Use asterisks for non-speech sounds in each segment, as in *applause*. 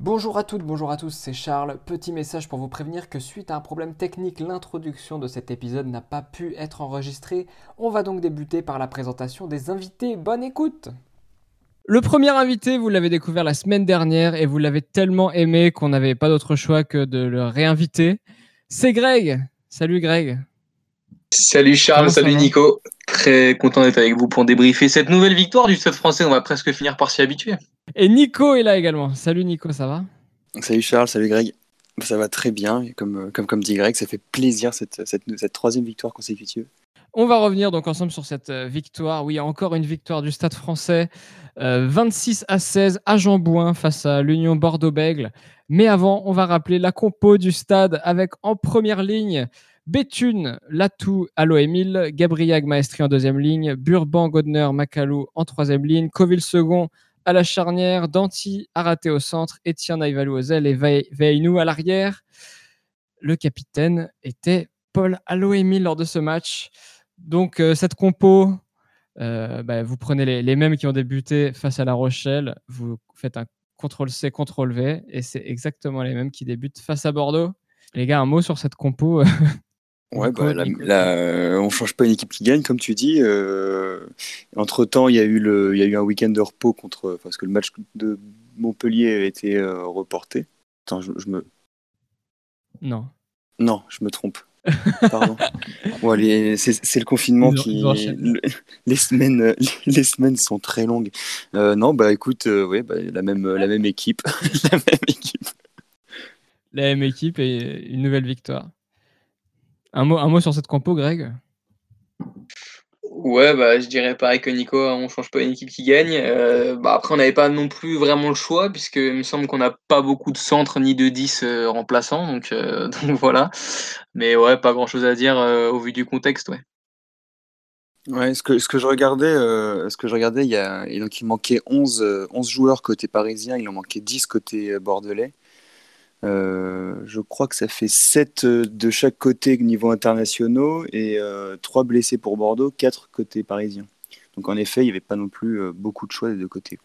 Bonjour à toutes, bonjour à tous, c'est Charles. Petit message pour vous prévenir que suite à un problème technique, l'introduction de cet épisode n'a pas pu être enregistrée. On va donc débuter par la présentation des invités. Bonne écoute Le premier invité, vous l'avez découvert la semaine dernière et vous l'avez tellement aimé qu'on n'avait pas d'autre choix que de le réinviter. C'est Greg. Salut Greg. Salut Charles, salut Nico. Très content d'être avec vous pour débriefer cette nouvelle victoire du Stade français. On va presque finir par s'y habituer. Et Nico est là également. Salut Nico, ça va? Salut Charles, salut Greg. Ça va très bien. comme, comme, comme dit Greg, ça fait plaisir cette, cette, cette troisième victoire consécutive. On va revenir donc ensemble sur cette euh, victoire. Oui, encore une victoire du Stade français. 26 euh, à 16 à Jambouin face à l'Union Bordeaux-Bègle. Mais avant, on va rappeler la compo du stade avec en première ligne Béthune, Latou, Allo Emile, Gabriag Maestri en deuxième ligne, Burban, Godner, Macalou en troisième ligne, Coville second à la charnière, Danti, Araté au centre, Etienne Aïvalou aux ailes et Veinou à l'arrière. Le capitaine était Paul Allo Emile lors de ce match. Donc euh, cette compo, euh, bah, vous prenez les, mêmes qui ont débuté face à La Rochelle, vous faites un CTRL-C, CTRL-V, et c'est exactement les mêmes qui débutent face à Bordeaux. Les gars, un mot sur cette compo Ouais, bah, euh, on change pas une équipe qui gagne, comme tu dis. Euh, entre temps, il y a eu le, il y a eu un week-end de repos contre, parce que le match de Montpellier a été euh, reporté. Attends, je, me. Non. Non, je me trompe. Pardon. *laughs* c'est le confinement qui. les, semaines, *laughs* les semaines sont très longues. non, bah écoute, ouais, bah, la, même, la même équipe. *laughs* la même équipe. La même équipe et une nouvelle victoire. Un mot, un mot sur cette compo, Greg? Ouais, bah, je dirais pareil que Nico, hein, on change pas une équipe qui gagne. Euh, bah, après, on n'avait pas non plus vraiment le choix, puisqu'il me semble qu'on n'a pas beaucoup de centres ni de 10 euh, remplaçants, donc, euh, *laughs* donc, voilà. Mais ouais, pas grand chose à dire au vu du contexte, ouais. Ouais, ce que, ce que je regardais, ce que je regardais il, y a, donc, il manquait 11, 11 joueurs côté parisien, il en manquait 10 côté bordelais. Euh, je crois que ça fait 7 euh, de chaque côté niveau internationaux et 3 euh, blessés pour Bordeaux, 4 côté parisien. Donc en effet, il n'y avait pas non plus beaucoup de choix des deux côtés.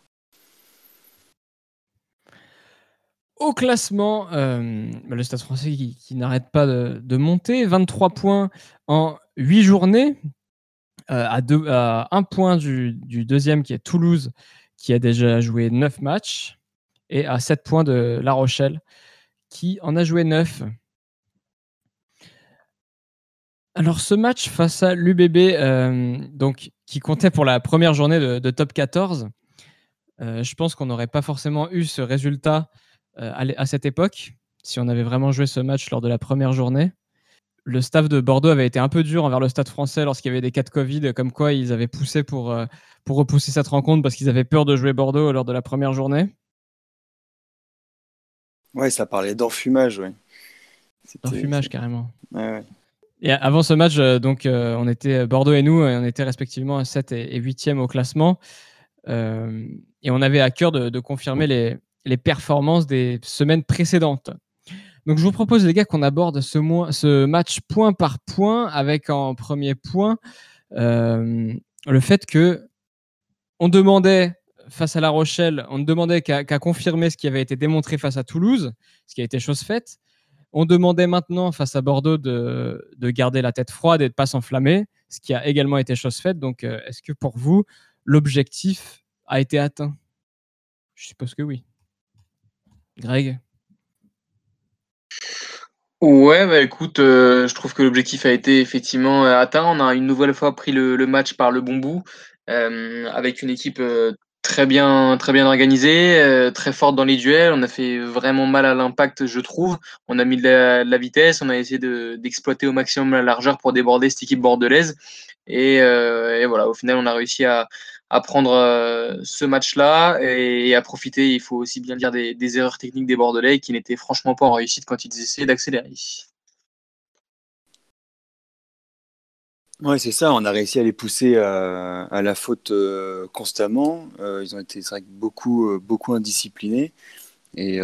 Au classement, bah, le Stade français qui, n'arrête pas de, monter, 23 points en 8 journées, à, deux, 1 point du, du, deuxième qui est Toulouse, qui a déjà joué 9 matchs, et à 7 points de La Rochelle, qui en a joué 9. Alors ce match face à l'UBB, euh, donc qui comptait pour la première journée de, top 14, euh, je pense qu'on n'aurait pas forcément eu ce résultat euh, à, cette époque si on avait vraiment joué ce match lors de la première journée. Le staff de Bordeaux avait été un peu dur envers le stade français lorsqu'il y avait des cas de Covid, comme quoi ils avaient poussé pour, pour repousser cette rencontre parce qu'ils avaient peur de jouer Bordeaux lors de la première journée. Ouais, ça parlait d'enfumage, ouais. D'enfumage, carrément. Et avant ce match, euh, donc, euh, on était Bordeaux et nous, on était respectivement 7 et, 8e au classement. Euh, et on avait à cœur de, confirmer les, les, performances des semaines précédentes. Donc, je vous propose, les gars, qu'on aborde ce, ce, match point par point, avec en premier point le fait que on demandait face à La Rochelle, on ne demandait qu'à confirmer ce qui avait été démontré face à Toulouse, ce qui a été chose faite. On demandait maintenant face à Bordeaux de, garder la tête froide et de ne pas s'enflammer, ce qui a également été chose faite. Donc, euh, est-ce que pour vous, l'objectif a été atteint? Je suppose que oui. Greg? Ouais, bah écoute, euh, je trouve que l'objectif a été effectivement euh, atteint. On a une nouvelle fois pris le, match par le bon bout, avec une équipe très bien, très bien organisée, euh, très forte dans les duels. On a fait vraiment mal à l'impact, je trouve. On a mis de la, vitesse, on a essayé d'exploiter au maximum la largeur pour déborder cette équipe bordelaise. Et, euh, voilà, au final, on a réussi à, prendre euh, ce match-là et, à profiter, il faut aussi bien dire, des, des erreurs techniques des Bordelais qui n'étaient franchement pas en réussite quand ils essayaient d'accélérer. Ouais, c'est ça. On a réussi à les pousser à, la faute euh, constamment. Euh, ils ont été, vrai, beaucoup, euh, beaucoup indisciplinés. Et,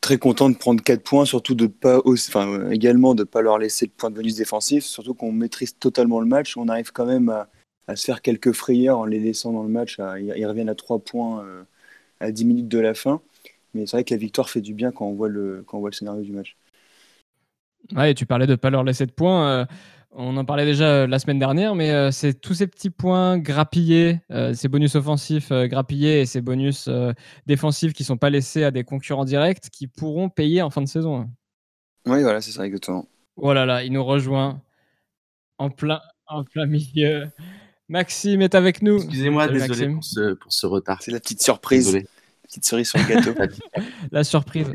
très content de prendre 4 points, surtout de pas également de ne pas leur laisser de point de bonus défensif, surtout qu'on maîtrise totalement le match. On arrive quand même à, se faire quelques frayeurs en les laissant dans le match. ils reviennent à 3 points à 10 minutes de la fin. Mais c'est vrai que la victoire fait du bien quand on voit le, quand on voit le scénario du match. Ouais, et tu parlais de ne pas leur laisser de points. Euh, on en parlait déjà euh, la semaine dernière, mais euh, c'est tous ces petits points grappillés, ces bonus offensifs grappillés et ces bonus défensifs qui ne sont pas laissés à des concurrents directs qui pourront payer en fin de saison. Oui, voilà, c'est ça exactement. Oh là là, il nous rejoint en plein, en plein milieu. Maxime est avec nous. Excusez-moi, désolé pour ce, pour ce, retard. C'est la petite surprise. Désolé. Petite cerise sur le gâteau. *laughs* la surprise.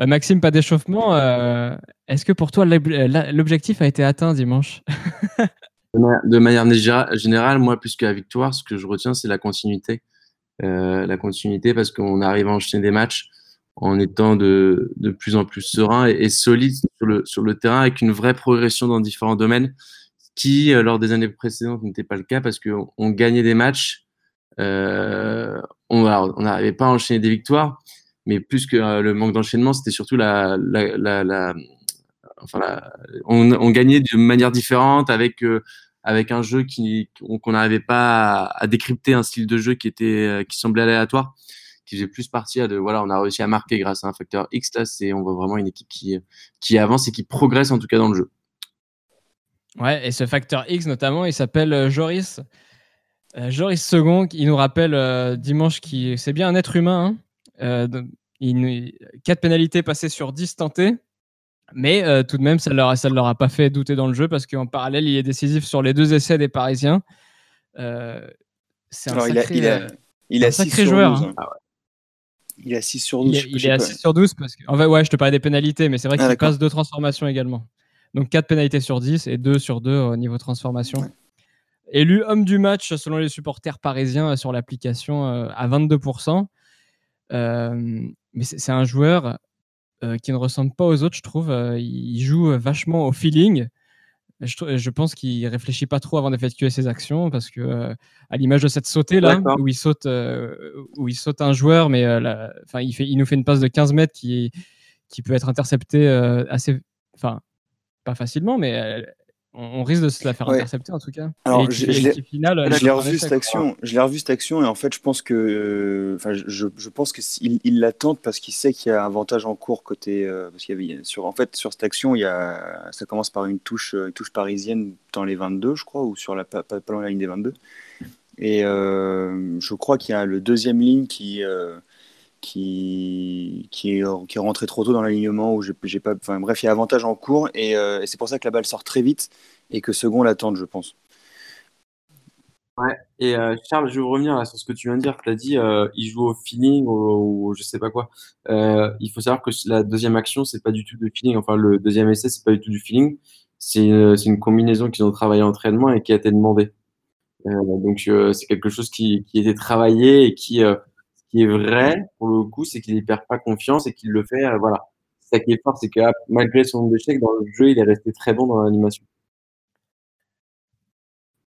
Bah, Maxime, pas d'échauffement. Euh, est-ce que pour toi, l'objectif a été atteint dimanche *laughs* De manière générale, moi, plus que la victoire, ce que je retiens, c'est la continuité. Euh, la continuité parce qu'on arrive à enchaîner des matchs en étant de, plus en plus serein et, solide sur le, terrain avec une vraie progression dans différents domaines qui, euh, lors des années précédentes, n'était pas le cas parce qu'on on gagnait des matchs, euh, on n'arrivait pas à enchaîner des victoires, mais plus que euh, le manque d'enchaînement, c'était surtout la, on, gagnait de manière différente avec euh, avec un jeu qui qu'on n'arrivait pas à, décrypter un style de jeu qui était euh, qui semblait aléatoire, qui faisait plus partie de voilà, on a réussi à marquer grâce à un facteur X là, c'est on voit vraiment une équipe qui qui avance et qui progresse en tout cas dans le jeu. Ouais, et ce facteur X notamment, il s'appelle Joris. Joris Second, il nous rappelle dimanche qui c'est bien un être humain. Hein il, 4 pénalités passées sur 10 tentées. Mais euh, tout de même, ça ne leur, leur a pas fait douter dans le jeu parce qu'en parallèle, il est décisif sur les deux essais des Parisiens. Euh, c'est un sacré, il a, il a, sacré joueur. Hein. Ah il a 6 sur 12. Il, est à 6 sur 12 parce que, en fait, ouais, je te parlais des pénalités, mais c'est vrai ah, qu'il passe deux transformations également. Donc 4 pénalités sur 10 et 2 sur 2 au niveau transformation. Élu homme du match selon les supporters parisiens sur l'application à 22%. Euh, mais c'est un joueur euh, qui ne ressemble pas aux autres, je trouve. Euh, il joue vachement au feeling. Je, je, pense qu'il réfléchit pas trop avant d'effectuer ses actions parce que, à l'image de cette sautée là, où il saute, où il saute un joueur, mais enfin, il, fait, il nous fait une passe de 15 mètres qui, qui peut être interceptée assez, enfin, pas facilement, mais on, risque de se la faire intercepter en tout cas. Alors, je, l'ai revu cette action. Je l'ai revu cette action et en fait, je pense que, enfin, je, je, pense que il, la tente parce qu'il sait qu'il y a un avantage en cours côté, euh, parce qu'il y avait sur, en fait, sur cette action, il y a, ça commence par une touche, une touche parisienne dans les 22, je crois, ou sur la pas, pas loin la ligne des 22. Et euh, je crois qu'il y a le deuxième ligne qui euh, qui, qui, est, qui est rentré trop tôt dans l'alignement où j'ai pas. Bref, il y a avantage en cours euh, et, c'est pour ça que la balle sort très vite et que second l'attende, je pense. Ouais, et euh, Charles, je veux revenir sur ce que tu viens de dire. Tu as dit euh, il joue au feeling ou, je sais pas quoi. il faut savoir que la deuxième action, c'est pas du tout de feeling. Enfin, le deuxième essai, c'est pas du tout du feeling. C'est une combinaison qu'ils ont travaillé en entraînement et qui a été demandée. donc, c'est quelque chose qui, qui était travaillé et qui qui est vrai, pour le coup, c'est qu'il ne perd pas confiance et qu'il le fait. Euh, voilà. Ça qui est fort, c'est que ah, malgré son échec dans le jeu, il est resté très bon dans l'animation.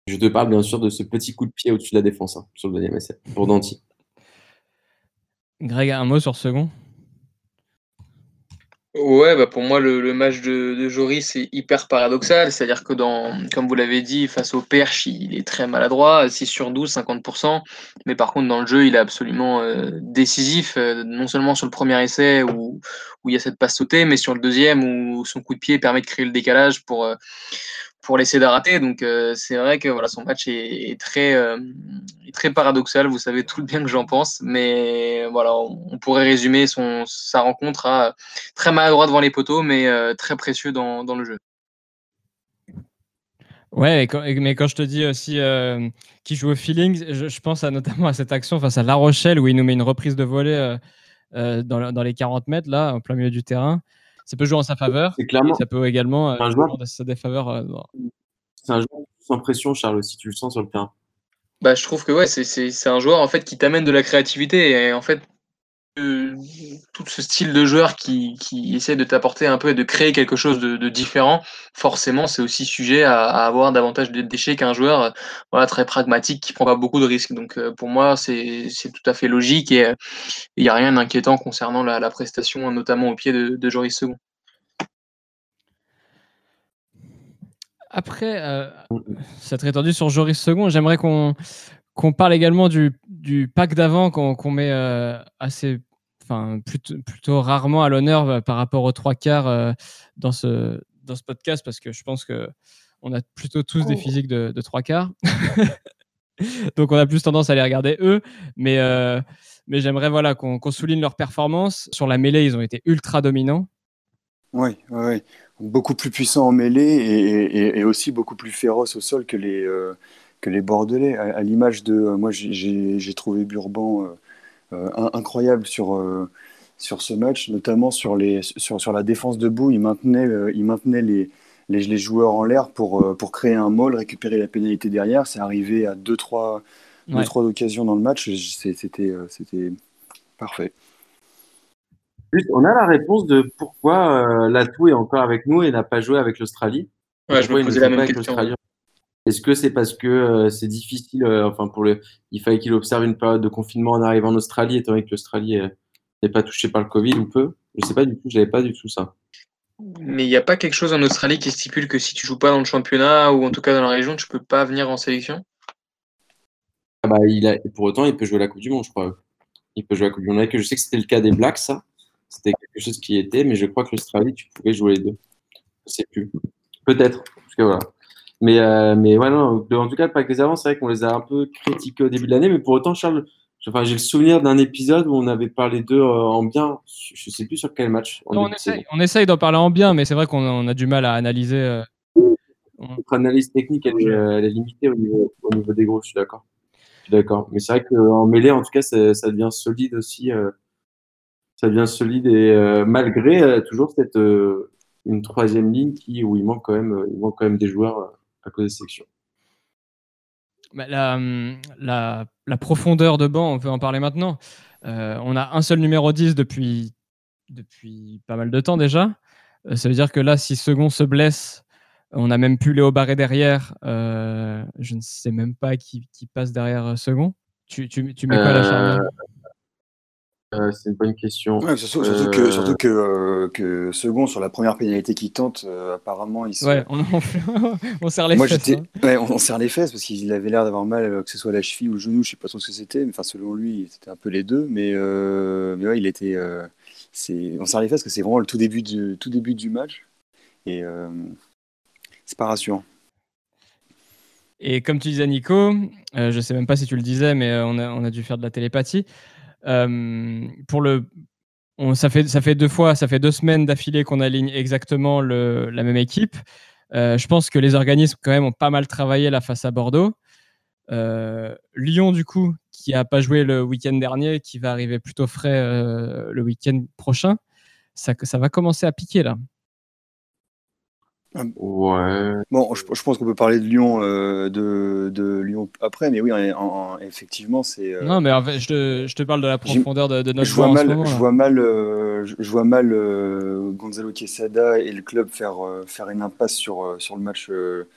Je te parle bien sûr de ce petit coup de pied au-dessus de la défense hein, sur le deuxième essai pour Danti. Greg, un mot sur second? Ouais, bah pour moi, le, match de, de Joris est hyper paradoxal. C'est-à-dire que, dans, comme vous l'avez dit, face au Perche, il est très maladroit, 6 sur 12, 50%. Mais par contre, dans le jeu, il est absolument euh, décisif, euh, non seulement sur le premier essai où, où il y a cette passe sautée, mais sur le deuxième où son coup de pied permet de créer le décalage pour, euh, pour l'essayer d'arrêter. Donc euh, c'est vrai que voilà, son match est, très, euh, paradoxal. Vous savez tout le bien que j'en pense, mais voilà, on, pourrait résumer sa rencontre à très maladroit devant les poteaux, mais euh, très précieux dans, dans, le jeu. Ouais, mais quand je te dis aussi qu'il joue au feeling, je, pense notamment à cette action face à La Rochelle où il nous met une reprise de volée dans, dans, les 40 mètres, là, en plein milieu du terrain ça peut jouer en sa faveur. C'est clairement. Ça peut également euh, jouer en sa défaveur. Euh, c'est un joueur sans pression, Charles, si tu le sens sur le terrain. Bah, je trouve que ouais, c'est un joueur en fait qui t'amène de la créativité et en fait tout ce style de joueur qui, qui essaie de t'apporter un peu et de créer quelque chose de, différent, forcément, c'est aussi sujet à, avoir davantage de déchets qu'un joueur voilà, très pragmatique qui prend pas beaucoup de risques. Donc, euh, pour moi, c'est tout à fait logique et euh, il n'y a rien d'inquiétant concernant la, prestation, notamment au pied de, Joris Second. Après, euh, ça très tendu sur Joris Second, j'aimerais qu'on qu'on parle également du, du pack d'avant qu'on met euh, assez, enfin plutôt, plutôt, rarement à l'honneur euh, par rapport aux trois quarts euh, dans, ce, dans ce podcast parce que je pense que on a plutôt tous des oh. physiques de, de trois quarts. *laughs* Donc on a plus tendance à les regarder eux, mais, mais j'aimerais voilà, qu'on souligne leur performance. Sur la mêlée, ils ont été ultra dominants. Oui, oui, beaucoup plus puissants en mêlée et, et, aussi beaucoup plus féroces au sol que les, que les Bordelais. À, l'image de, euh, moi j'ai trouvé Burban euh, euh, incroyable sur, sur ce match, notamment sur, les, sur, sur la défense debout. Il maintenait, il maintenait les, les, joueurs en l'air pour, pour créer un maul, récupérer la pénalité derrière. C'est arrivé à 2-3 deux, trois occasions dans le match. C'était parfait. On a la réponse de pourquoi Latou est encore avec nous et n'a pas joué avec l'Australie. Ouais, je me posais la même question. Est-ce que c'est parce que euh, c'est difficile, euh, enfin pour le, il fallait qu'il observe une période de confinement en arrivant en Australie, étant donné que l'Australie n'est pas touchée par le Covid ou peu? Je sais pas du tout, j'avais pas du tout ça. Mais il n'y a pas quelque chose en Australie qui stipule que si tu joues pas dans le championnat ou en tout cas dans la région, tu peux pas venir en sélection? Ah bah, il a, Pour autant, il peut jouer la Coupe du Monde, je crois. Il peut jouer la Coupe du Monde. Je sais que c'était le cas des Blacks, ça. C'était quelque chose qui était, mais je crois que l'Australie, tu pouvais jouer les deux. Je sais plus. Peut-être. Parce que voilà. Mais, euh, mais ouais, non, en tout cas, le pack des avants, c'est vrai qu'on les a un peu critiqués au début de l'année, mais pour autant, Charles, enfin, j'ai le souvenir d'un épisode où on avait parlé d'eux euh, en bien. Je sais plus sur quel match. on, essaye, d'en parler en bien, mais c'est vrai qu'on a du mal à analyser. Euh, Notre analyse technique, elle, est limitée au niveau, au niveau des gros, je suis d'accord. d'accord. Mais c'est vrai qu'en mêlée, en tout cas, ça, devient solide aussi. ça devient solide et malgré toujours cette une troisième ligne qui, où il manque quand même, il manque quand même des joueurs à cause des sections. Bah, la, la, profondeur de banc, on peut en parler maintenant. Euh, on a un seul numéro 10 depuis, depuis pas mal de temps déjà. Euh, ça veut dire que là, si Second se blesse, on n'a même plus Léo Barré derrière. Euh, je ne sais même pas qui, qui passe derrière Second. Tu, tu, tu mets quoi la charnière euh, c'est une bonne question. surtout, que, surtout que, euh, que, Second, sur la première pénalité qu'il tente, euh, apparemment, il se... Ouais, on, *laughs* on, serre les fesses. Hein. Ouais, on, serre les fesses parce qu'il avait l'air d'avoir mal, que ce soit la cheville ou le genou, je sais pas trop ce que c'était. Enfin, selon lui, c'était un peu les deux. Mais, mais ouais, il était. c'est on serre les fesses parce que c'est vraiment le tout début du, tout début du match. Et c'est pas rassurant. Et comme tu disais, Nico, je sais même pas si tu le disais, mais on a, on a dû faire de la télépathie. Euh, pour le, ça, fait, deux fois, ça fait deux semaines d'affilée qu'on aligne exactement la même équipe. Euh, je pense que les organismes quand même ont pas mal travaillé la face à Bordeaux. Euh, Lyon, du coup, qui n'a pas joué le week-end dernier, qui va arriver plutôt frais le week-end prochain, ça, ça va commencer à piquer là. Ouais. Bon, je, pense qu'on peut parler de Lyon, euh, de, de, Lyon après, mais oui, effectivement, c'est. Euh, non, mais en fait, je, te, je, te, parle de la profondeur de, notre je vois, mal, je vois mal, je, vois mal Gonzalo Quesada et le club faire, euh, faire une impasse sur, sur le match le,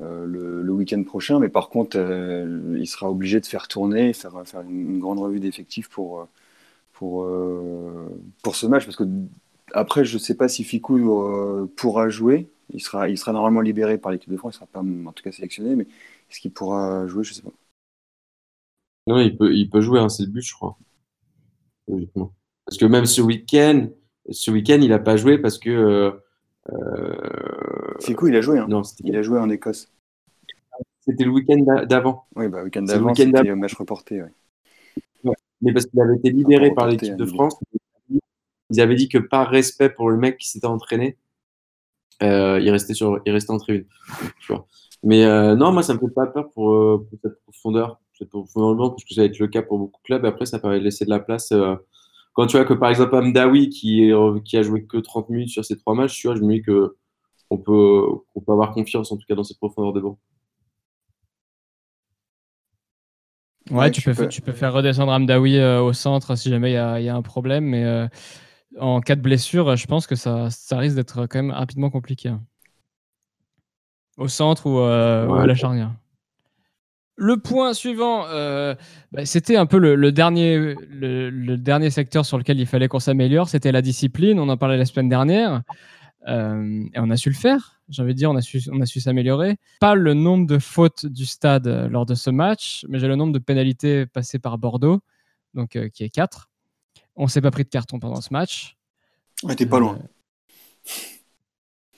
le week-end prochain, mais par contre, il sera obligé de faire tourner, faire, faire une, grande revue d'effectifs pour, pour, pour ce match, parce que après, je ne sais pas si Ficou pourra jouer. Il sera, il sera normalement libéré par l'équipe de France, il ne sera pas en tout cas sélectionné, mais est-ce qu'il pourra jouer Je ne sais pas. Non, il peut, il peut jouer, hein, c'est le but, je crois. Parce que même ce week-end, ce week-end, il n'a pas joué parce que. Euh, il a joué. Hein. Non, il a joué en Écosse. C'était le week-end d'avant. Oui, bah, le week-end d'avant, c'était un match reporté. Ouais. Mais parce qu'il avait été libéré par l'équipe de France, ils avaient dit que par respect pour le mec qui s'était entraîné, euh, il, restait sur, il restait en tribune. Tu vois. Mais euh, non, moi, ça me fait pas peur pour, euh, pour cette profondeur. Cette profondeur parce que ça va être le cas pour beaucoup de clubs. Après, ça permet de laisser de la place. quand tu vois que, par exemple, Amdawi, qui, qui a joué que 30 minutes sur ces trois matchs, tu vois, je me dis que on peut, on peut avoir confiance, en tout cas, dans cette profondeur de banc. Ouais, tu, peux, tu peux faire redescendre Amdawi au centre si jamais il y, a, un problème, mais en cas de blessure, je pense que ça, ça risque d'être quand même rapidement compliqué. Hein. Au centre ou, à la charnière. Le point suivant, euh, bah, c'était un peu le, dernier, le, dernier secteur sur lequel il fallait qu'on s'améliore, c'était la discipline. On en parlait la semaine dernière. Euh, et on a su le faire. J'ai envie de dire, on a su, on a su s'améliorer. Pas le nombre de fautes du stade euh, lors de ce match, mais j'ai le nombre de pénalités passées par Bordeaux, donc qui est 4. On s'est pas pris de carton pendant ce match. Ouais, t'es pas loin.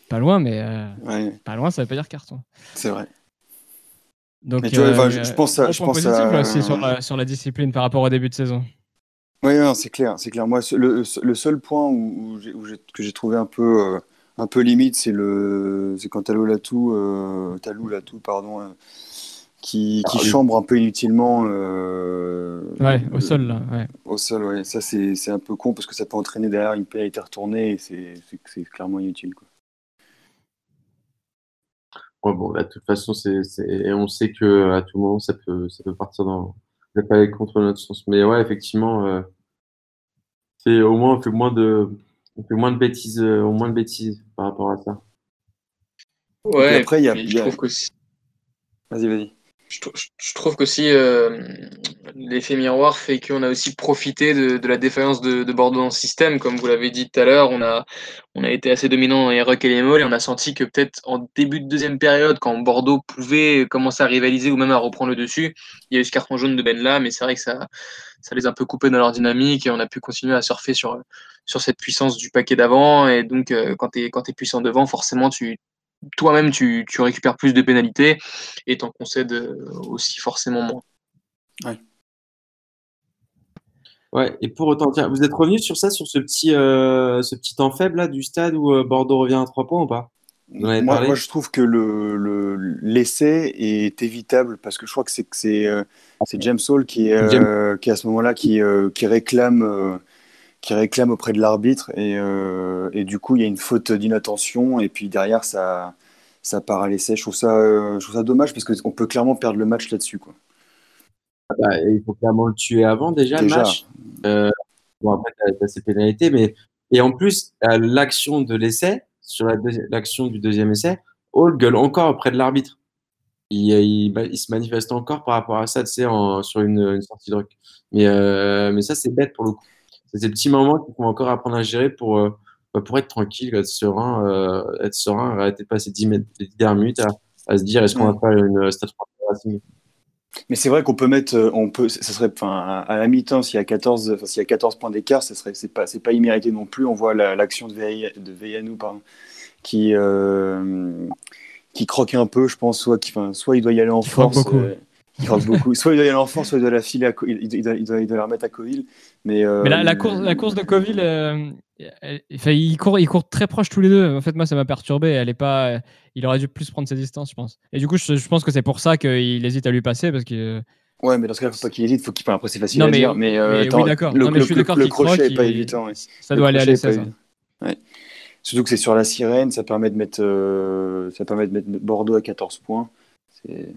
Pas loin, mais pas loin, ça veut pas dire carton. C'est vrai. Donc, euh, je, pense à, je pense aussi sur la, sur la, discipline par rapport au début de saison. Oui, c'est clair, c'est clair. Moi, le, le, seul point où, que j'ai trouvé un peu, euh, un peu limite, c'est le, c'est quand Talou Latou, euh, Talou Latou, pardon, euh, qui, qui ah, chambre un peu inutilement. ouais, au sol là. Ouais. Au sol, ouais. Ça, c'est un peu con parce que ça peut entraîner derrière une pénalité retournée et c'est clairement inutile. Quoi bon, de toute façon, c'est, on sait que à tout moment, ça peut, ça peut partir dans pas contre notre sens. Mais ouais, effectivement, euh, c'est au moins on fait moins de, on fait moins de bêtises, euh, au moins de bêtises par rapport à ça. Ouais. après, il y a, Vas-y, vas-y je, trouve qu'aussi euh, l'effet miroir fait qu'on a aussi profité de, la défaillance de, Bordeaux dans système. Comme vous l'avez dit tout à l'heure, on a, on a été assez dominant dans les et les molles et on a senti que peut-être en début de deuxième période, quand Bordeaux pouvait commencer à rivaliser ou même à reprendre le dessus, il y a eu ce carton jaune de Ben là, mais c'est vrai que ça, ça les a un peu coupés dans leur dynamique et on a pu continuer à surfer sur, sur cette puissance du paquet d'avant. Et donc, euh, quand tu es puissant devant, forcément, tu toi-même, tu, récupères plus de pénalités et t'en concèdes euh, aussi forcément moins. Ouais. Ouais, et pour autant, tiens, vous êtes revenu sur ça, sur ce petit, euh, ce petit temps faible là, du stade où euh, Bordeaux revient à 3 points ou pas? Moi, je trouve que l'essai le, est évitable parce que je crois que c'est James Hall qui, est, qui à ce moment-là qui, qui réclame qui réclame auprès de l'arbitre et, euh, et, du coup il y a une faute d'inattention et puis derrière ça, ça part à l'essai. Je, trouve ça, euh, je trouve ça dommage parce qu'on peut clairement perdre le match là-dessus. Quoi. Ah bah, il faut clairement le tuer avant déjà, le match. Euh, bon, après, tu as, ces pénalités, mais et en plus, l'action de l'essai, sur l'action du deuxième essai, Hall gueule encore auprès de l'arbitre. Il, il, se manifeste encore par rapport à ça, tu sais, sur une, une, sortie de rock. Mais, mais ça, c'est bête pour le coup c'est ces petits moments qu'il faut encore apprendre à gérer pour, euh, bah, pour être tranquille, être serein, euh, être serein, arrêter de passer 10, dernières minutes à, se dire est-ce qu'on va faire une stade mais c'est vrai qu'on peut mettre, euh, on peut, ça serait, enfin, à la mi-temps, s'il y a 14, s'il y a 14 points d'écart, ce serait, c'est pas, c'est pas immérité non plus. On voit l'action de, de Veillanou, pardon, qui, qui croque un peu, je pense, soit, qui, enfin, soit il doit y aller en force. Beaucoup. Il beaucoup. Soit il doit y aller en force, soit il doit la filer à il, doit, il, doit, il doit la remettre à Coville. Mais, euh, mais la, la, course, la course de Coville, euh, il, court, il court très proche tous les deux. En fait, moi, ça m'a perturbé. Elle est pas, il aurait dû plus prendre ses distances, je pense. Et du coup, je, je pense que c'est pour ça qu'il hésite à lui passer. Parce que, ouais, mais dans ce cas, il faut pas qu'il hésite. Faut qu'il... Après, c'est facile non, à dire. Mais, euh, oui, d'accord. Le, je suis d'accord le crochet n'est pas évident. Ça doit aller à l'essai. Ouais. Surtout que c'est sur la sirène, ça permet de mettre, ça permet de mettre Bordeaux à 14 points. C'est.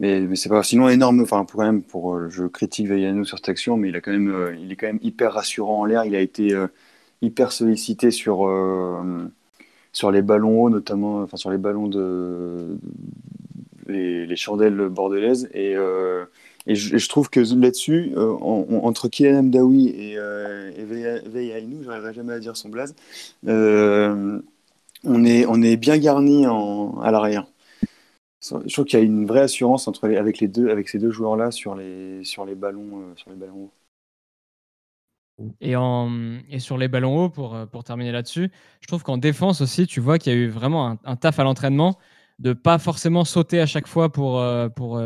Mais, mais c'est pas sinon énorme. Enfin, pour quand même, pour euh, je critique Veillanou sur cette action, mais il a quand même, euh, il est quand même hyper rassurant en l'air. Il a été euh, hyper sollicité sur sur les ballons hauts, notamment, enfin sur les ballons de les, les chandelles bordelaises. Et, et, je, trouve que là-dessus, entre Kylian Mdawi et, et Veillanou, j'arriverai jamais à dire son blaze, on est on est bien garni à l'arrière. Je trouve qu'il y a une vraie assurance entre avec, les deux, avec ces deux joueurs-là sur les, sur, les ballons, euh, sur les ballons hauts. Et, en, et sur les ballons hauts, pour, euh, pour terminer là-dessus, je trouve qu'en défense aussi, tu vois qu'il y a eu vraiment un, taf à l'entraînement de pas forcément sauter à chaque fois pour, euh, pour,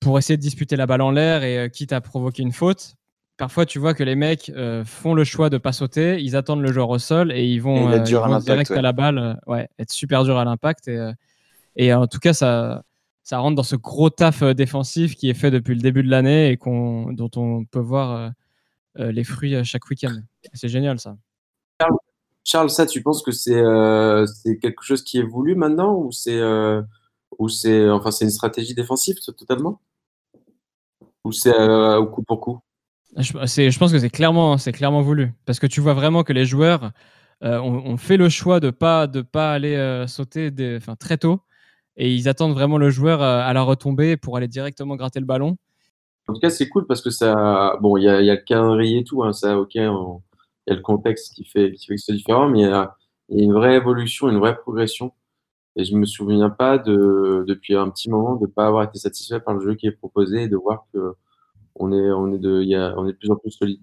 pour essayer de disputer la balle en l'air et quitte à provoquer une faute. Parfois, tu vois que les mecs font le choix de pas sauter, ils attendent le joueur au sol et ils vont, ils vont direct à la balle, ouais, être super dur à l'impact. Et, et en tout cas, ça, ça rentre dans ce gros taf euh, défensif qui est fait depuis le début de l'année et dont on peut voir euh, euh, les fruits chaque week-end. C'est génial ça. Charles, ça, tu penses que c'est quelque chose qui est voulu maintenant ou c'est c'est enfin une stratégie défensive totalement? Ou c'est au coup pour coup? Je, je pense que c'est clairement, clairement voulu. Parce que tu vois vraiment que les joueurs ont, fait le choix de ne pas, de pas aller sauter des, très tôt. Et ils attendent vraiment le joueur à la retombée pour aller directement gratter le ballon. En tout cas, c'est cool parce que ça. Bon, il y a, le calendrier et tout, hein, ça, ok, il y a le contexte qui fait, qui fait que c'est différent, mais il y, a, une vraie évolution, une vraie progression. Et je me souviens pas de, depuis un petit moment de ne pas avoir été satisfait par le jeu qui est proposé et de voir que on est, on est, de, est de plus en plus solide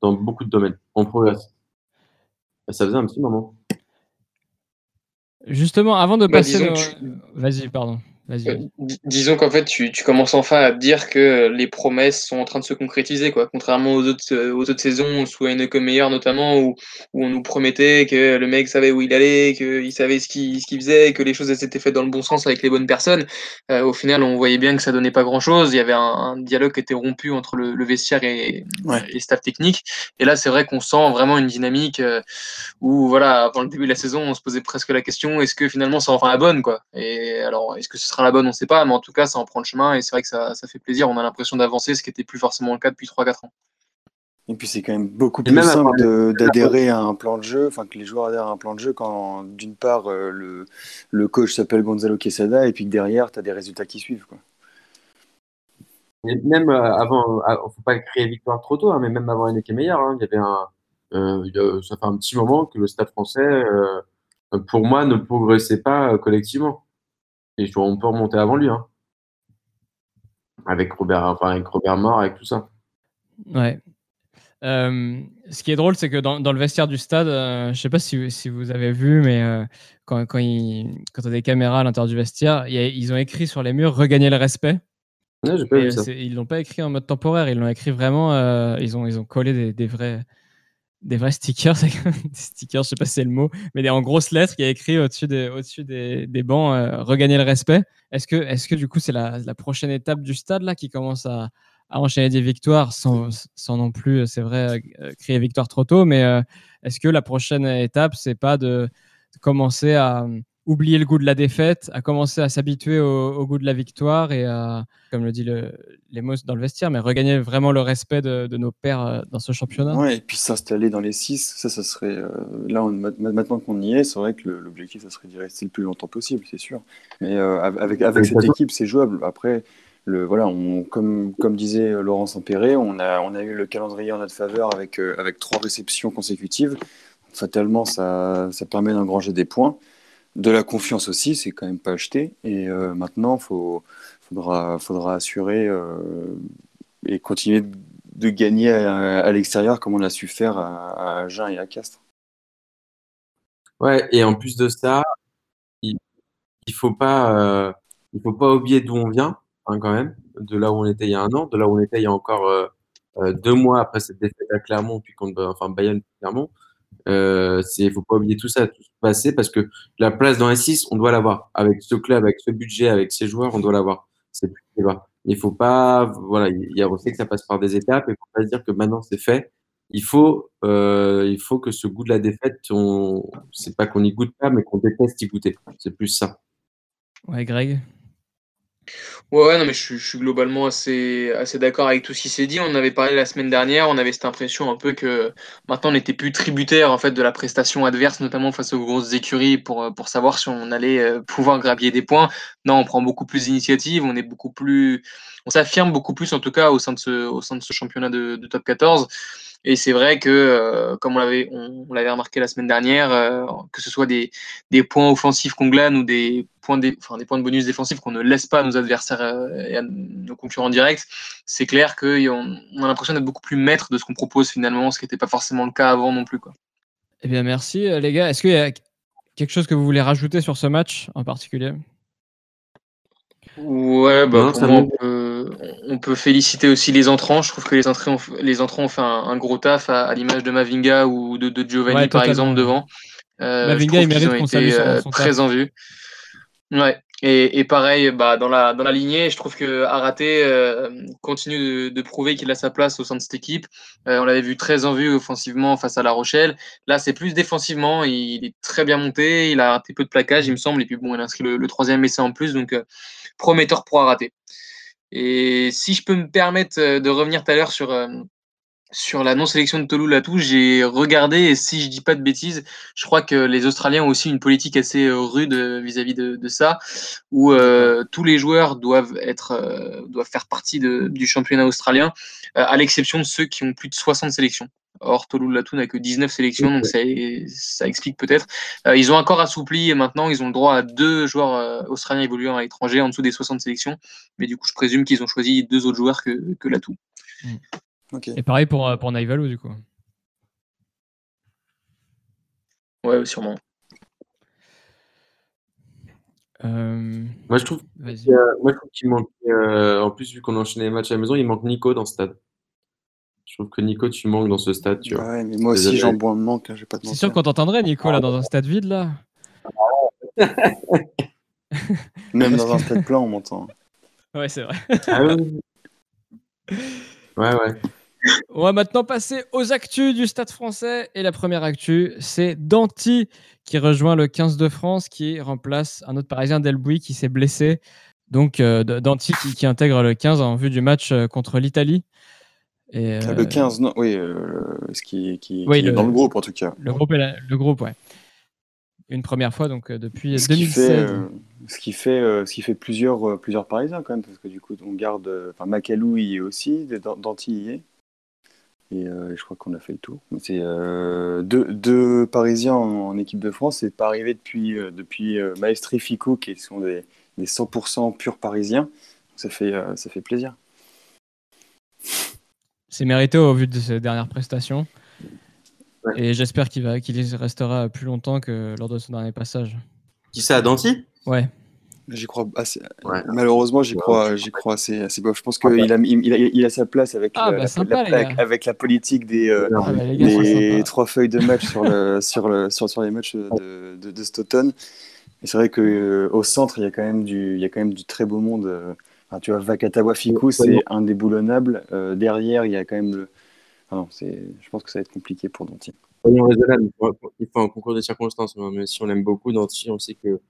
dans beaucoup de domaines. On progresse. ça faisait un petit moment. Justement, avant de bah, passer. Vas-y, pardon. Euh, disons qu'en fait, tu, tu, commences enfin à te dire que les promesses sont en train de se concrétiser, quoi. Contrairement aux autres, euh, aux autres saisons, sous Heineken meilleur notamment, où, où on nous promettait que le mec savait où il allait, qu'il savait ce qu'il qu'il faisait, que les choses s'étaient faites dans le bon sens avec les bonnes personnes. Euh, au final, on voyait bien que ça donnait pas grand-chose. Il y avait un, dialogue qui était rompu entre le, le vestiaire et, les staff techniques. Et là, c'est vrai qu'on sent vraiment une dynamique où, voilà, avant le début de la saison, on se posait presque la question est-ce que finalement ça enfin la bonne, quoi? Et alors, est-ce que ce sera la bonne, on ne sait pas, mais en tout cas, ça en prend le chemin et c'est vrai que ça, fait plaisir. On a l'impression d'avancer, ce qui n'était plus forcément le cas depuis 3-4 ans. Et puis c'est quand même beaucoup plus simple d'adhérer à un plan de jeu, enfin que les joueurs adhèrent à un plan de jeu quand d'une part euh, le, le, coach s'appelle Gonzalo Quesada et puis que derrière tu as des résultats qui suivent. Quoi. même euh, avant, il euh, ne faut pas créer victoire trop tôt, hein, mais même avant Enrique Meilleur, hein, il y avait un, ça fait un petit moment que le Stade français, pour moi, ne progressait pas collectivement. Et on peut remonter avant lui. Hein. Avec Robert, enfin, avec Robert Mort, avec tout ça. Ouais. Euh, ce qui est drôle, c'est que dans, dans, le vestiaire du stade, euh, je ne sais pas si, si, vous avez vu, mais euh, quand, quand, il, quand tu as des caméras à l'intérieur du vestiaire, ils ont écrit sur les murs Regagner le respect. Ouais, pas vu ça. Ils l'ont pas écrit en mode temporaire, ils l'ont écrit vraiment. ils, ont, ils ont collé des, des vrais, des vrais stickers, *laughs* des stickers, je sais pas si c'est le mot, mais des, en grosses lettres qui a écrit au-dessus des, bancs euh, regagner le respect. Est-ce que, est-ce que du coup c'est la, prochaine étape du stade là qui commence à, enchaîner des victoires sans, non plus, c'est vrai, euh, créer victoire trop tôt, mais euh, est-ce que la prochaine étape c'est pas de commencer à oublier le goût de la défaite, à commencer à s'habituer au, goût de la victoire et à, comme le dit le, les mots dans le vestiaire, mais regagner vraiment le respect de, nos pères euh, dans ce championnat. Ouais, et puis s'installer dans les six, ça, ça serait. Euh, là, maintenant qu'on y est, c'est vrai que l'objectif, ça serait d'y rester le plus longtemps possible, c'est sûr. Mais euh, avec, avec cette équipe, c'est jouable. Après, le, voilà, on, comme, comme disait Laurent Sampéré, on a, on a eu le calendrier en notre faveur avec, avec trois réceptions consécutives. Fatalement, ça, ça permet d'engranger des points de la confiance aussi, c'est quand même pas acheté. Et euh, maintenant, il faudra, assurer euh, et continuer de gagner à, l'extérieur comme on a su faire à, Agen et à Castres. Ouais, et en plus de ça, il, pas, euh, faut pas oublier d'où on vient, hein, quand même, de là où on était il y a un an, de là où on était il y a encore deux mois après cette défaite à Clermont, puis contre, enfin Bayern Clermont. Euh, il faut pas oublier tout ça, tout passer parce que la place dans S6, on doit l'avoir. Avec ce club, avec ce budget, avec ces joueurs, on doit l'avoir. C'est plus faut pas, voilà, il y a aussi que ça passe par des étapes et faut pas se dire que maintenant c'est fait. Il faut, euh, il faut que ce goût de la défaite, on, c'est pas qu'on y goûte pas, mais qu'on déteste y goûter. C'est plus ça. Ouais, Greg? Ouais, non, mais je, suis globalement assez, d'accord avec tout ce qui s'est dit. On avait parlé la semaine dernière, on avait cette impression un peu que maintenant on n'était plus tributaire en fait de la prestation adverse, notamment face aux grosses écuries, pour, pour savoir si on allait euh, pouvoir grappiller des points. Non, on prend beaucoup plus d'initiatives, on est beaucoup plus, on s'affirme beaucoup plus en tout cas au sein de ce, championnat de, de top 14. Et c'est vrai que, euh, comme on l'avait, on, l'avait remarqué la semaine dernière, euh, que ce soit des, des points offensifs qu'on glane ou des points, de, enfin, des points de bonus défensifs qu'on ne laisse pas à nos adversaires euh, et à nos concurrents directs, c'est clair qu'on on a l'impression d'être beaucoup plus maître de ce qu'on propose finalement, ce qui n'était pas forcément le cas avant non plus. Quoi. Eh bien, merci les gars. Est-ce qu'il y a quelque chose que vous voulez rajouter sur ce match en particulier? Ouais, bah, on, peut, féliciter aussi les entrants. Je trouve que les, entrants ont, les entrants ont fait un, gros taf à, l'image de Mavinga ou de, Giovanni, par exemple, devant. Euh, Mavinga, il mérite qu'on salue euh, très en vue. Ouais. Et, pareil, bah, dans, la, dans la lignée, je trouve que Araté euh, continue de, prouver qu'il a sa place au sein de cette équipe. on l'avait vu très en vue offensivement face à La Rochelle. Là, c'est plus défensivement. Il, est très bien monté. Il a raté peu de plaquage, il me semble. Et puis bon, il a inscrit le, le troisième essai en plus. Donc, prometteur pour rater. Et si je peux me permettre de revenir tout à l'heure sur, sur la non-sélection de Tolu Latou, j'ai regardé et si je dis pas de bêtises, je crois que les Australiens ont aussi une politique assez euh, rude euh, vis-à-vis de, de, ça, où euh, tous les joueurs doivent être doivent faire partie de, du championnat australien, à l'exception de ceux qui ont plus de 60 sélections. Or, Tolu Latou n'a que 19 sélections, donc ça, ça explique peut-être. ils ont encore assoupli et maintenant ils ont le droit à deux joueurs australiens évoluant à l'étranger en dessous des 60 sélections. Mais du coup, je présume qu'ils ont choisi deux autres joueurs que, que Latou. Mm. Et pareil pour, euh, pour Naivalou, du coup. Ouais, sûrement. Euh, moi, je trouve, qu'il manque, euh, en plus, vu qu'on enchaîne les matchs à la maison, il manque Nico dans ce stade. Je trouve que Nico, tu manques dans ce stade. Tu vois. Ouais, mais moi aussi, j'en bois un manque. Hein, C'est sûr qu'on t'entendrait, Nico, là, dans un stade vide, là. *laughs* Même dans un stade plein, on m'entend. Ouais, c'est vrai. Ah ouais, ouais. On va maintenant passer aux actus du Stade français. Et la première actu, c'est Danti qui rejoint le 15 de France, qui remplace un autre Parisien, Delbouy, qui s'est blessé. Donc, euh, Danti qui, intègre le 15 en vue du match euh, contre l'Italie. Et, Le 15, euh, non, oui, ce qui, qui, est dans le groupe en tout cas. Le groupe, le groupe ouais. Une première fois donc depuis ce 2016. Qui fait, ce, qui fait, ce qui fait plusieurs, plusieurs Parisiens quand même, parce que du coup, on garde. Enfin, Macalou y est aussi, Danti y est. Et euh, je crois qu'on a fait le tour. C'est euh, deux, Parisiens en, équipe de France. C'est pas arrivé depuis, euh, depuis Maestri Fico, qui sont des, 100% purs Parisiens. Ça fait, ça fait plaisir. C'est mérité au vu de ses dernières prestations. Et j'espère qu'il va qu'il restera plus longtemps que lors de son dernier passage. Qui ça, Danti Ouais. J'y crois assez. Malheureusement, j'y crois, j'y crois assez, assez bof. Je pense qu'il a, il a, il a, sa place avec, ah, bah, la, avec la politique des, euh, ah, bah, trois feuilles de match sur, le, *laughs* sur, le, sur, sur les matchs de, de, de cet automne. Et c'est vrai qu'au euh, centre, il y, a quand même du, il y a quand même du très beau monde. Euh. Enfin, tu vois, Vakatawa Fiku, c'est indéboulonnable. Euh, derrière, il y a quand même le. Enfin, non, je pense que ça va être compliqué pour Danti. Il faut un concours de circonstances. Mais si on l'aime beaucoup, Danti, on sait que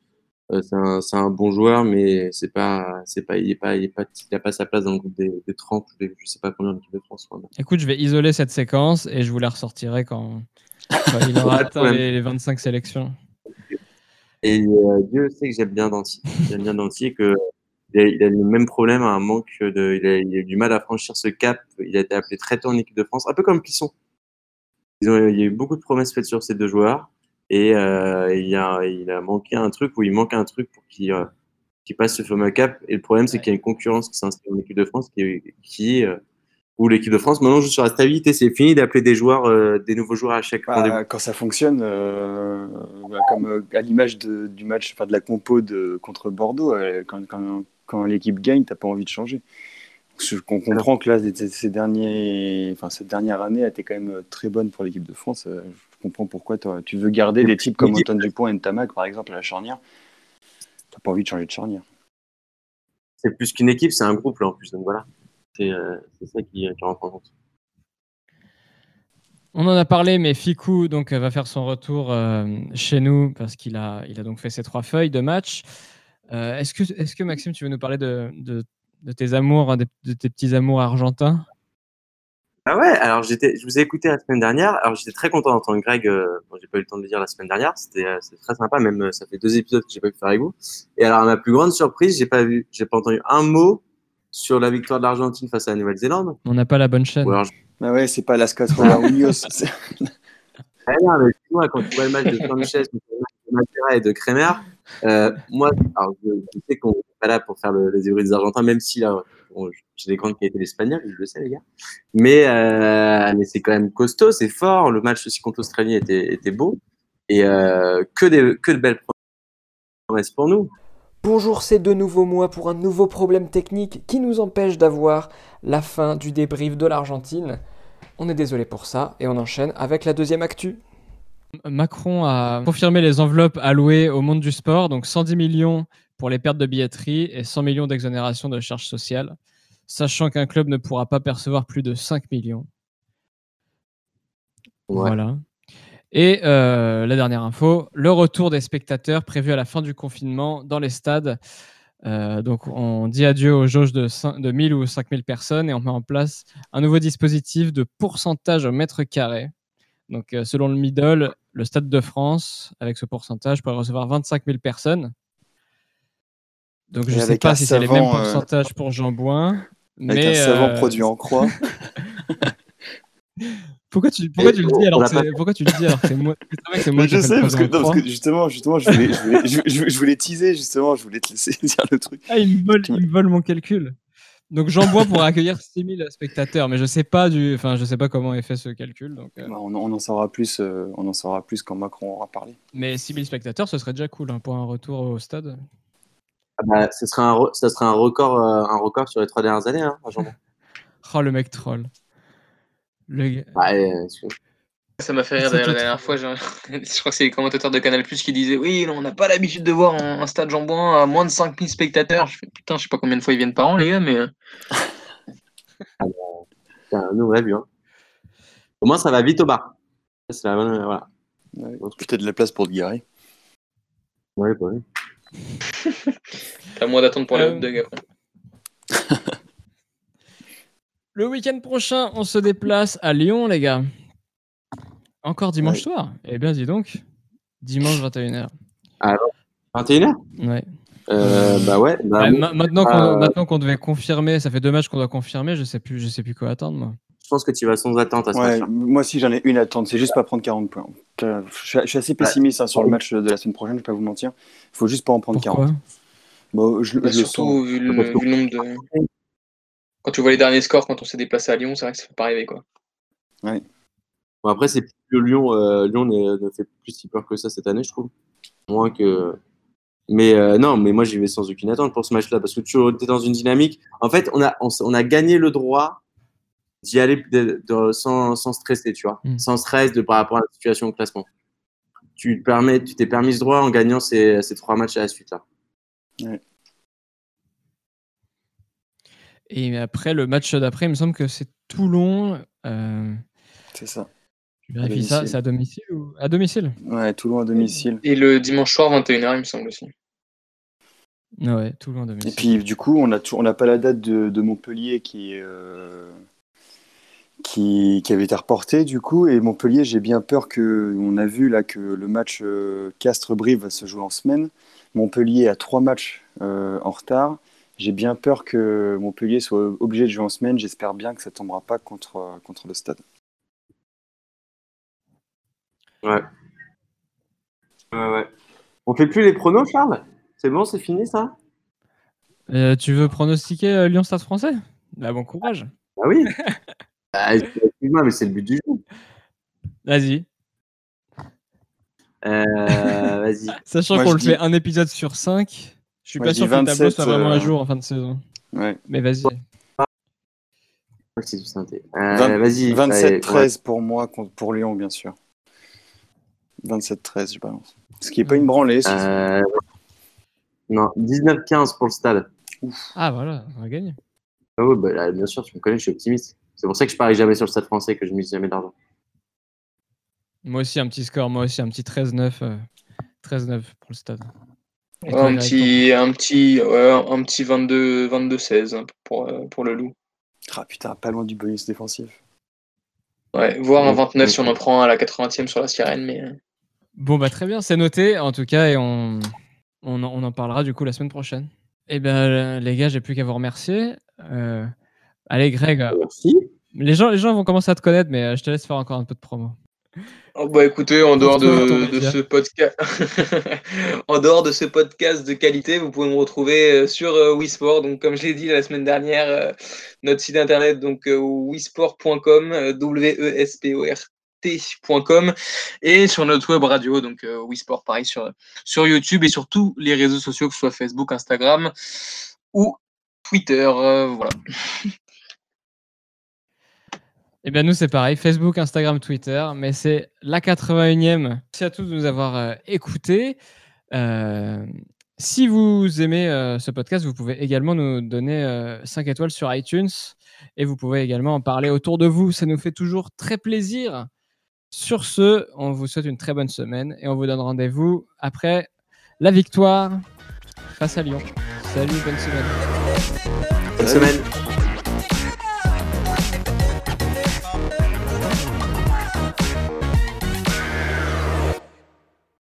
euh, c'est un, un, bon joueur, mais c'est pas, c'est pas, il est pas, il est pas, il a pas sa place dans le groupe des, des 30 ou des, je sais pas combien d'équipes de France. Écoute, je vais isoler cette séquence et je vous la ressortirai quand, il *laughs* aura atteint les, 25 sélections. Et euh, Dieu sait que j'aime bien Danti. J'aime bien Danti que il a, il a, le même problème, un manque de, il a, il a, eu du mal à franchir ce cap. Il a été appelé très tôt en équipe de France, un peu comme Plisson. Ils ont, il y a eu beaucoup de promesses faites sur ces deux joueurs. Et euh, il, a, il a manqué un truc, ou il manque un truc pour qu'il euh, passe ce fameux cap. Et le problème, c'est qu'il y a une concurrence qui s'installe en équipe de France qui, qui euh, où l'équipe de France maintenant joue sur la stabilité. C'est fini d'appeler des joueurs, euh, des nouveaux joueurs à chaque bah, Quand ça fonctionne, euh, bah, comme à l'image du match, enfin de la compo de, contre Bordeaux, quand, quand, quand l'équipe gagne, t'as pas envie de changer. On comprend que là, ces derniers, enfin, cette dernière année a été quand même très bonne pour l'équipe de France comprends pourquoi tu veux garder des types comme Antoine Dupont et Ntamak, par exemple, à la charnière. Tu n'as pas envie de changer de charnière. C'est plus qu'une équipe, c'est un groupe, là, en plus. Donc voilà, c'est euh, ça qui, rentre en compte. On en a parlé, mais Fikou donc, va faire son retour euh, chez nous parce qu'il a, il a donc fait ses trois feuilles de match. Euh, est-ce, que, est que, Maxime, tu veux nous parler de, de, tes amours, de, tes petits amours argentins? Ah ouais, alors j'étais, je vous ai écouté la semaine dernière. Alors j'étais très content d'entendre Greg. Euh, bon, j'ai pas eu le temps de le dire la semaine dernière. C'était, euh, très sympa. Même euh, ça fait deux épisodes que j'ai pas pu faire avec vous. Et alors à ma plus grande surprise, j'ai pas vu, j'ai pas entendu un mot sur la victoire de l'Argentine face à la Nouvelle-Zélande. On n'a pas la bonne chaîne. Ah ouais, c'est pas la Scatola Munoz. ah *laughs* non, mais moi, quand tu vois le match de Sanchez, de Matera et de Kremer, euh, moi, alors, je, sais qu'on n'est pas là pour faire le, les des Argentins, même si là, j'ai des grandes qualités d'espagnol, je le sais, les gars. Mais, euh, mais c'est quand même costaud, c'est fort. Le match aussi contre l'Australie était, était beau. Et euh, que, des, que de belles promesses pour nous. Bonjour, c'est de nouveau moi pour un nouveau problème technique qui nous empêche d'avoir la fin du débrief de l'Argentine. On est désolé pour ça et on enchaîne avec la deuxième actu. Macron a confirmé les enveloppes allouées au monde du sport, donc 110 millions pour les pertes de billetterie et 100 millions d'exonération de charges sociales, sachant qu'un club ne pourra pas percevoir plus de 5 millions. Voilà. Et euh, la dernière info, le retour des spectateurs prévu à la fin du confinement dans les stades. Euh, donc, on dit adieu aux jauges de, 5, 1000 ou 5000 personnes et on met en place un nouveau dispositif de pourcentage au mètre carré. Donc, euh, selon le middle, le Stade de France, avec ce pourcentage, pourrait recevoir 25 000 personnes. Donc, je ne sais pas si c'est les mêmes pourcentages pour Jean Bouin. Avec mais, un savant produit en croix. *laughs* *laughs* Pourquoi tu, pourquoi tu le dis alors que pourquoi tu le dis alors que c'est moi, c'est moi Je sais parce que, parce que, justement justement je voulais, je, voulais, je, je, voulais teaser justement je voulais te laisser *laughs* dire le truc. Ah il me vole il me vole mon calcul. Donc Jean Bois pour *laughs* accueillir 6000 spectateurs, mais je sais pas du, enfin je sais pas comment est fait ce calcul. Donc, euh. bah, on, on, en saura plus, euh, on en saura plus quand Macron aura parlé. Mais 6000 spectateurs, ce serait déjà cool hein, pour un retour au stade. Ah bah, ce serait un, ça serait un record, euh, un record sur les trois dernières années, hein, Jean *laughs* oh le mec troll. Le... ça m'a fait rire d'ailleurs la dernière fois. *laughs* Je, crois que c'est les commentateurs de Canal Plus qui disaient Oui, on n'a pas l'habitude de voir un, stade Jambouin à moins de 5000 spectateurs. Je fais Putain, je sais pas combien de fois ils viennent par an, les gars, mais. Euh. *laughs* Bah, nous, on l'a vu. Hein. Au moins, ça va vite au bar. C'est la bonne. Voilà. Ouais, de la place pour te garer. Ouais, bah oui. *laughs* T'as moins d'attente pour les hot dogs après. Le week-end prochain, on se déplace à Lyon, les gars. Encore dimanche soir Eh bien, dis donc. Dimanche 21h. Alors, 21h Ouais. Euh, bah ouais. Bah, maintenant qu'on maintenant qu'on devait confirmer, ça fait deux matchs qu'on doit confirmer, je sais plus, je sais plus quoi attendre moi. Je pense que tu vas sans attente à ce ouais, Moi aussi j'en ai une attente, c'est juste pas prendre 40 points. Je, suis assez pessimiste hein, sur le match de la semaine prochaine, je vais pas vous mentir. Il faut juste pas en prendre Pourquoi? 40. Bon, je, bah, surtout vu le, vu le nombre de quand tu vois les derniers scores quand on s'est déplacé à Lyon, c'est vrai que ça fait pas rêver quoi. Ouais. Bon, après, c'est plus que Lyon. Euh, Lyon ne fait plus si peur que ça cette année, je trouve. Moins que. Mais euh, non, mais moi j'y vais sans aucune attente pour ce match-là parce que tu es dans une dynamique. En fait, on a, on, a gagné le droit d'y aller sans, sans, stresser, tu vois, mm. sans stress de par rapport à la situation au classement. Tu permets, tu t'es permis ce droit en gagnant ces, ces trois matchs à la suite là. Ouais. Et après, le match d'après, il me semble que c'est Toulon. Euh, c'est ça. Je vérifie ça, c'est à domicile ou à domicile? Ouais, Toulon à domicile. Et le dimanche soir, 21h, il me semble aussi. Ouais, Toulon à domicile. Et puis, du coup, on n'a on pas la date de, Montpellier euh, qui, qui, avait été reportée, du coup. Et Montpellier, j'ai bien peur que. On a vu là que le match euh, Castres-Brive va se jouer en semaine. Montpellier a trois matchs en retard. J'ai bien peur que Montpellier soit obligé de jouer en semaine. J'espère bien que ça ne tombera pas contre, contre le stade. Ouais. Ouais, ouais. On fait plus les pronos, Charles? C'est bon, c'est fini ça? Euh, Tu veux pronostiquer euh, Lyon-Stade français? Bah, Bon courage. Ah oui *laughs* ah, Excuse-moi, mais c'est le but du jeu. Vas-y. Euh, vas-y. *laughs* Sachant qu'on le fait un épisode sur cinq, je suis pas sûr que le tableau soit vraiment à euh, jour en fin de saison. Ouais. Mais vas-y. Euh, vas-y. 27-13 pour moi, pour Lyon, bien sûr. 27-13, je pense. Ce qui n'est pas une branlée. Euh... Non, 19-15 pour le stade. Ah voilà, on va gagner. Ah bah, bien sûr, tu me connais, je suis optimiste. C'est pour ça que je parie jamais sur le stade français, que je mise jamais d'argent. Moi aussi, un petit score, moi aussi, un petit 13-9. 13-9 pour le stade un, petit, un petit, un petit 22, 22 16 hein, pour, euh, pour le loup. Ah putain, pas loin du bonus défensif. Ouais, voire un 29 si on en prend à la 80e sur la sirène. Mais... Euh. Bon, bah très bien, c'est noté en tout cas et on, on, en parlera du coup la semaine prochaine. Eh bien, les gars, j'ai plus qu'à vous remercier. Euh, allez, Greg. Merci. Les gens, les gens vont commencer à te connaître, mais je te laisse faire encore un peu de promo. Oh bah écoutez, en dehors de, ce podcast, *laughs* en dehors de ce podcast de qualité, vous pouvez me retrouver euh, sur euh, Wisport. Donc comme je l'ai dit la semaine dernière, euh, notre site internet donc wisport.com, w e s p o r t.com et sur notre web radio donc Wisport pareil sur sur YouTube et sur tous les réseaux sociaux que ce soit Facebook, Instagram ou Twitter. voilà. *laughs* Eh bien, nous, c'est pareil. Facebook, Instagram, Twitter. Mais c'est la 81e. Merci à tous de nous avoir euh, écoutés. Euh, si vous aimez euh, ce podcast, vous pouvez également nous donner 5 étoiles sur iTunes. Et vous pouvez également en parler autour de vous. Ça nous fait toujours très plaisir. Sur ce, on vous souhaite une très bonne semaine. Et on vous donne rendez-vous après la victoire face à Lyon. Salut, bonne semaine. Bonne semaine.